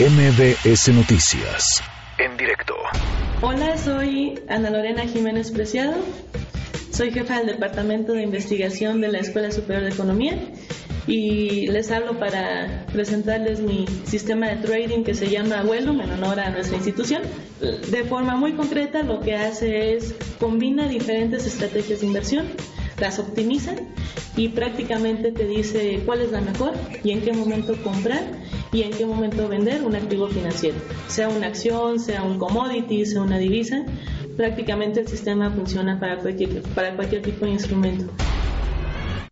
MBS Noticias. En directo. Hola, soy Ana Lorena Jiménez Preciado. Soy jefa del Departamento de Investigación de la Escuela Superior de Economía y les hablo para presentarles mi sistema de trading que se llama Wellum en honor a nuestra institución. De forma muy concreta lo que hace es combina diferentes estrategias de inversión, las optimiza y prácticamente te dice cuál es la mejor y en qué momento comprar y en qué momento vender un activo financiero, sea una acción, sea un commodity, sea una divisa. Prácticamente el sistema funciona para cualquier, para cualquier tipo de instrumento.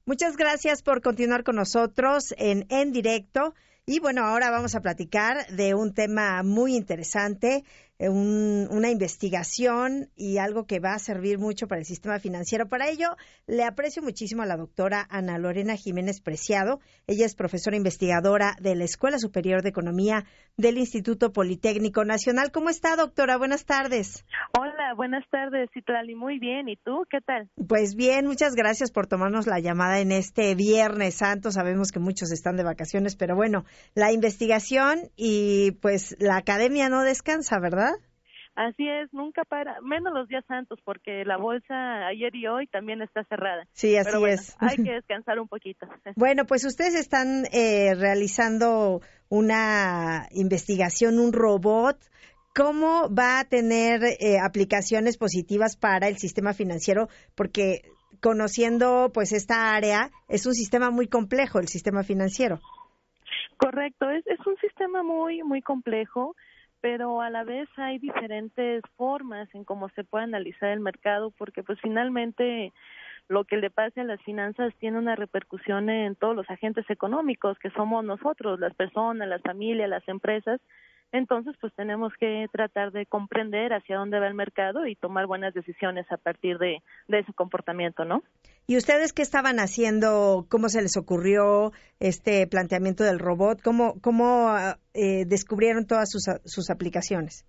Muchas gracias por continuar con nosotros en En Directo. Y bueno, ahora vamos a platicar de un tema muy interesante una investigación y algo que va a servir mucho para el sistema financiero. Para ello, le aprecio muchísimo a la doctora Ana Lorena Jiménez Preciado. Ella es profesora investigadora de la Escuela Superior de Economía del Instituto Politécnico Nacional. ¿Cómo está, doctora? Buenas tardes. Hola, buenas tardes, Citlali. Muy bien. ¿Y tú? ¿Qué tal? Pues bien, muchas gracias por tomarnos la llamada en este Viernes Santo. Sabemos que muchos están de vacaciones, pero bueno, la investigación y pues la academia no descansa, ¿verdad? Así es, nunca para, menos los días santos, porque la bolsa ayer y hoy también está cerrada. Sí, así es. Hay que descansar un poquito. Bueno, pues ustedes están eh, realizando una investigación, un robot. ¿Cómo va a tener eh, aplicaciones positivas para el sistema financiero? Porque conociendo pues esta área, es un sistema muy complejo, el sistema financiero. Correcto, es, es un sistema muy, muy complejo pero a la vez hay diferentes formas en cómo se puede analizar el mercado porque pues finalmente lo que le pase a las finanzas tiene una repercusión en todos los agentes económicos que somos nosotros, las personas, las familias, las empresas. Entonces, pues tenemos que tratar de comprender hacia dónde va el mercado y tomar buenas decisiones a partir de, de ese comportamiento, ¿no? ¿Y ustedes qué estaban haciendo? ¿Cómo se les ocurrió este planteamiento del robot? ¿Cómo, cómo eh, descubrieron todas sus, sus aplicaciones?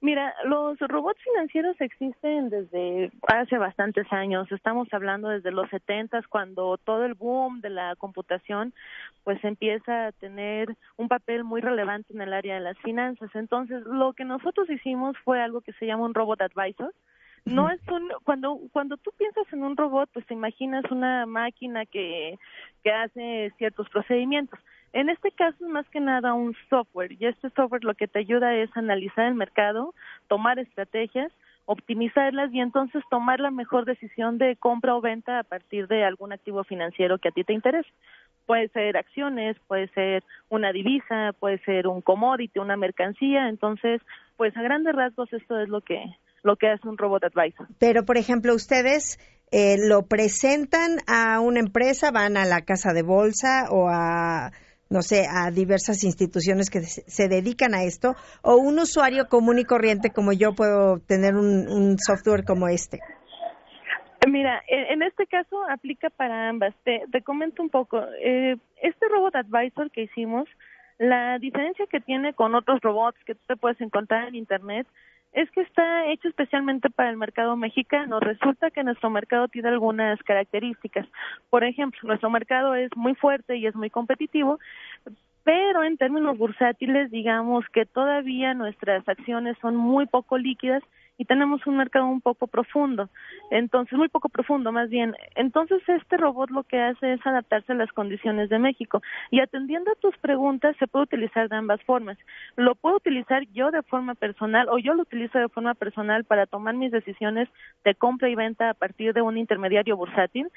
Mira, los robots financieros existen desde hace bastantes años. Estamos hablando desde los 70 cuando todo el boom de la computación pues empieza a tener un papel muy relevante en el área de las finanzas. Entonces, lo que nosotros hicimos fue algo que se llama un robot advisor, no es un cuando cuando tú piensas en un robot pues te imaginas una máquina que que hace ciertos procedimientos en este caso es más que nada un software y este software lo que te ayuda es analizar el mercado tomar estrategias optimizarlas y entonces tomar la mejor decisión de compra o venta a partir de algún activo financiero que a ti te interese. Puede ser acciones, puede ser una divisa, puede ser un commodity, una mercancía. Entonces, pues a grandes rasgos esto es lo que lo que es un robot advisor. Pero, por ejemplo, ustedes eh, lo presentan a una empresa, van a la casa de bolsa o a no sé, a diversas instituciones que se dedican a esto, o un usuario común y corriente como yo puedo tener un, software como este? Mira, en este caso aplica para ambas. Te, comento un poco. Eh, este robot advisor que hicimos, la diferencia que tiene con otros robots que tú te puedes encontrar en Internet es que está hecho especialmente para el mercado mexicano. Resulta que nuestro mercado tiene algunas características. Por ejemplo, nuestro mercado es muy fuerte y es muy competitivo, pero en términos bursátiles, digamos que todavía nuestras acciones son muy poco líquidas y tenemos un mercado un poco profundo, entonces muy poco profundo más bien. Entonces este robot lo que hace es adaptarse a las condiciones de México y atendiendo a tus preguntas se puede utilizar de ambas formas. Lo puedo utilizar yo de forma personal o yo lo utilizo de forma personal para tomar mis decisiones de compra y venta a partir de un intermediario bursátil,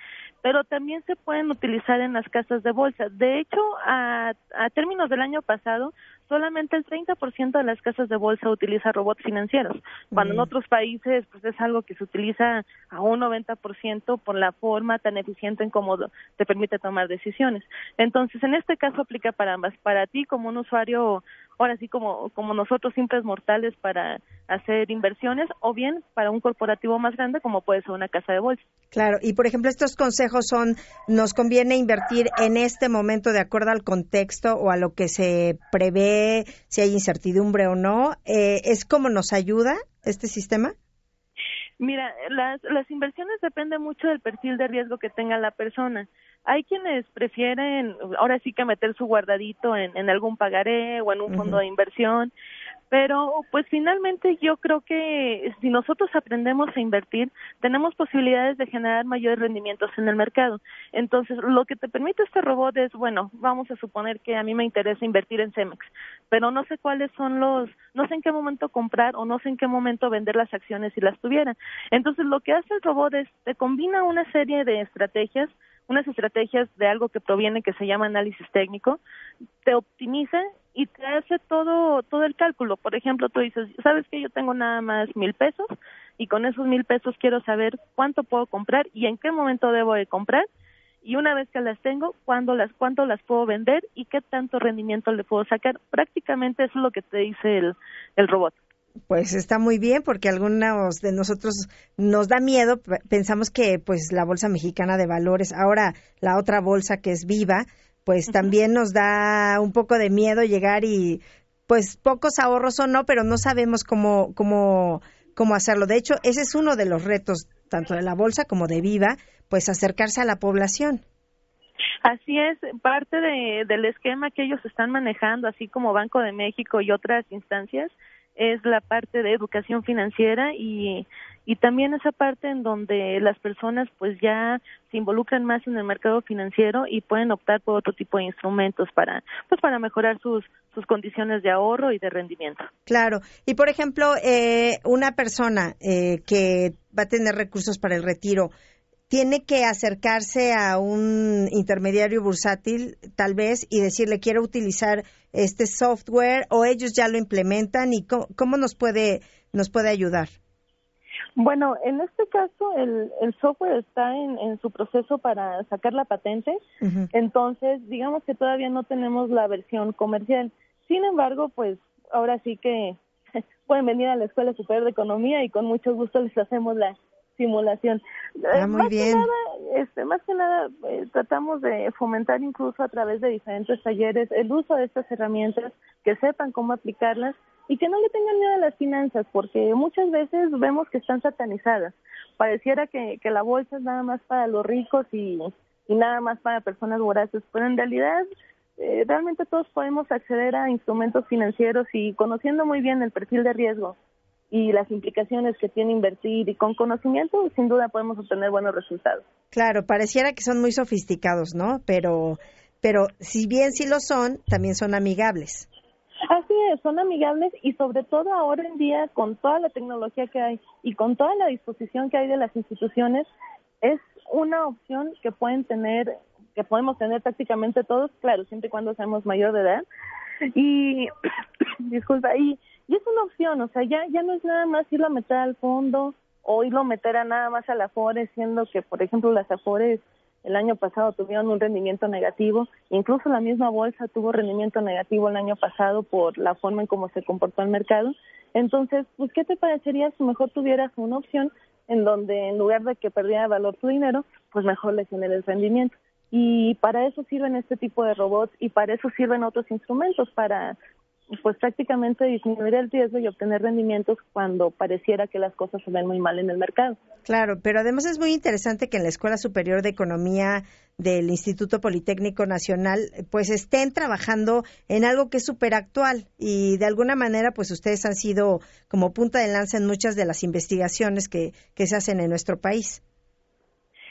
pero también se pueden utilizar en las casas de bolsa. De hecho, a, a términos del año pasado, solamente el 30% de las casas de bolsa utiliza robots financieros, cuando en otros países pues es algo que se utiliza a un 90% por la forma tan eficiente en cómo te permite tomar decisiones. Entonces, en este caso aplica para ambas, para ti como un usuario ahora sí como, como nosotros simples mortales para hacer inversiones o bien para un corporativo más grande como puede ser una casa de bolsa. Claro, y por ejemplo estos consejos son, nos conviene invertir en este momento de acuerdo al contexto o a lo que se prevé, si hay incertidumbre o no, eh, ¿es como nos ayuda este sistema? Mira, las, las inversiones dependen mucho del perfil de riesgo que tenga la persona. Hay quienes prefieren ahora sí que meter su guardadito en, en algún pagaré o en un fondo de inversión pero pues finalmente yo creo que si nosotros aprendemos a invertir, tenemos posibilidades de generar mayores rendimientos en el mercado. Entonces, lo que te permite este robot es, bueno, vamos a suponer que a mí me interesa invertir en Cemex, pero no sé cuáles son los, no sé en qué momento comprar o no sé en qué momento vender las acciones si las tuviera. Entonces, lo que hace el robot es, te combina una serie de estrategias unas estrategias de algo que proviene que se llama análisis técnico, te optimiza y te hace todo todo el cálculo. Por ejemplo, tú dices, sabes que yo tengo nada más mil pesos y con esos mil pesos quiero saber cuánto puedo comprar y en qué momento debo de comprar y una vez que las tengo, cuándo las cuánto las puedo vender y qué tanto rendimiento le puedo sacar. Prácticamente eso es lo que te dice el, el robot. Pues está muy bien porque algunos de nosotros nos da miedo, pensamos que pues la bolsa mexicana de valores, ahora la otra bolsa que es viva, pues también nos da un poco de miedo llegar y pues pocos ahorros o no, pero no sabemos cómo, cómo, cómo hacerlo. De hecho, ese es uno de los retos, tanto de la bolsa como de Viva, pues acercarse a la población. Así es, parte de, del esquema que ellos están manejando, así como Banco de México y otras instancias, es la parte de educación financiera y, y también esa parte en donde las personas pues ya se involucran más en el mercado financiero y pueden optar por otro tipo de instrumentos para pues para mejorar sus sus condiciones de ahorro y de rendimiento. Claro. Y por ejemplo, eh, una persona eh, que va a tener recursos para el retiro, tiene que acercarse a un intermediario bursátil tal vez y decirle quiero utilizar este software o ellos ya lo implementan y cómo, nos puede nos puede ayudar. Bueno, en este caso el, el software está en, en, su proceso para sacar la patente, entonces digamos que todavía no tenemos la versión comercial. Sin embargo, pues ahora sí que pueden venir a la Escuela Superior de Economía y con mucho gusto les hacemos la, simulación. Ah, eh, muy más bien. Que nada, este, más que nada, eh, tratamos de fomentar incluso a través de diferentes talleres el uso de estas herramientas, que sepan cómo aplicarlas y que no le tengan miedo a las finanzas, porque muchas veces vemos que están satanizadas. Pareciera que, la bolsa es nada más para los ricos y, y nada más para personas voraces, pero en realidad eh, realmente todos podemos acceder a instrumentos financieros y conociendo muy bien el perfil de riesgo y las implicaciones que tiene invertir y con conocimiento, sin duda podemos obtener buenos resultados. Claro, pareciera que son muy sofisticados, ¿no? Pero, pero si bien sí lo son, también son amigables. Son amigables y sobre todo ahora en día con toda la tecnología que hay y con toda la disposición que hay de las instituciones, es una opción que pueden tener, que podemos tener prácticamente todos, claro, siempre y cuando seamos mayor de edad. Y, disculpa, y y es una opción, o sea, ya, ya no es nada más irlo a meter al fondo o irlo a meter a nada más a la Afore, siendo que, por ejemplo, las Afores el año pasado tuvieron un rendimiento negativo, incluso la misma bolsa tuvo rendimiento negativo el año pasado por la forma en cómo se comportó el mercado. Entonces, pues, ¿qué te parecería si mejor tuvieras una opción en donde en lugar de que perdiera valor tu dinero, pues mejor le el rendimiento? Y para eso sirven este tipo de robots y para eso sirven otros instrumentos, para pues prácticamente disminuir el riesgo y obtener rendimientos cuando pareciera que las cosas se ven muy mal en el mercado. Claro, pero además es muy interesante que en la Escuela Superior de Economía del Instituto Politécnico Nacional pues estén trabajando en algo que es súper actual y de alguna manera pues ustedes han sido como punta de lanza en muchas de las investigaciones que, que se hacen en nuestro país.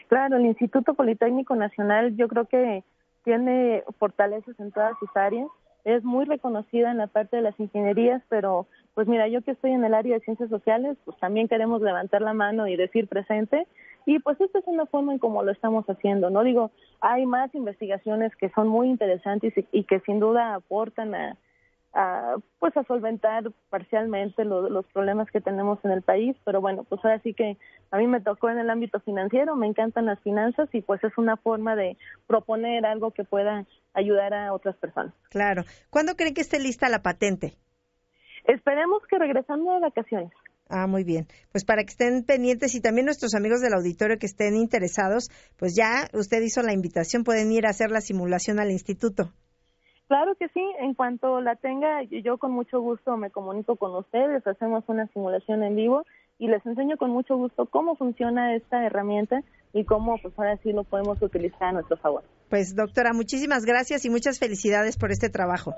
Claro, el Instituto Politécnico Nacional yo creo que tiene fortalezas en todas sus áreas es muy reconocida en la parte de las ingenierías, pero pues mira, yo que estoy en el área de ciencias sociales, pues también queremos levantar la mano y decir presente. Y pues esta es una forma en cómo lo estamos haciendo, ¿no? Digo, hay más investigaciones que son muy interesantes y que sin duda aportan a, a, pues a solventar parcialmente los problemas que tenemos en el país, pero bueno, pues ahora sí que a mí me tocó en el ámbito financiero, me encantan las finanzas y pues es una forma de proponer algo que pueda ayudar a otras personas. Claro. ¿Cuándo creen que esté lista la patente? Esperemos que regresando de vacaciones. Ah, muy bien. Pues para que estén pendientes y también nuestros amigos del auditorio que estén interesados, pues ya usted hizo la invitación, pueden ir a hacer la simulación al instituto. Claro que sí, en cuanto la tenga, yo con mucho gusto me comunico con ustedes, hacemos una simulación en vivo y les enseño con mucho gusto cómo funciona esta herramienta y cómo pues ahora sí lo podemos utilizar a nuestro favor. Pues doctora, muchísimas gracias y muchas felicidades por este trabajo.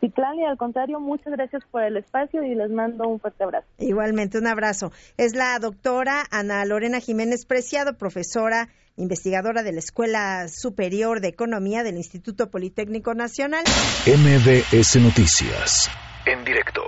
Sí, y al contrario, muchas gracias por el espacio y les mando un fuerte abrazo. Igualmente, un abrazo. Es la doctora Ana Lorena Jiménez Preciado, profesora, investigadora de la Escuela Superior de Economía del Instituto Politécnico Nacional. MBS Noticias, en directo.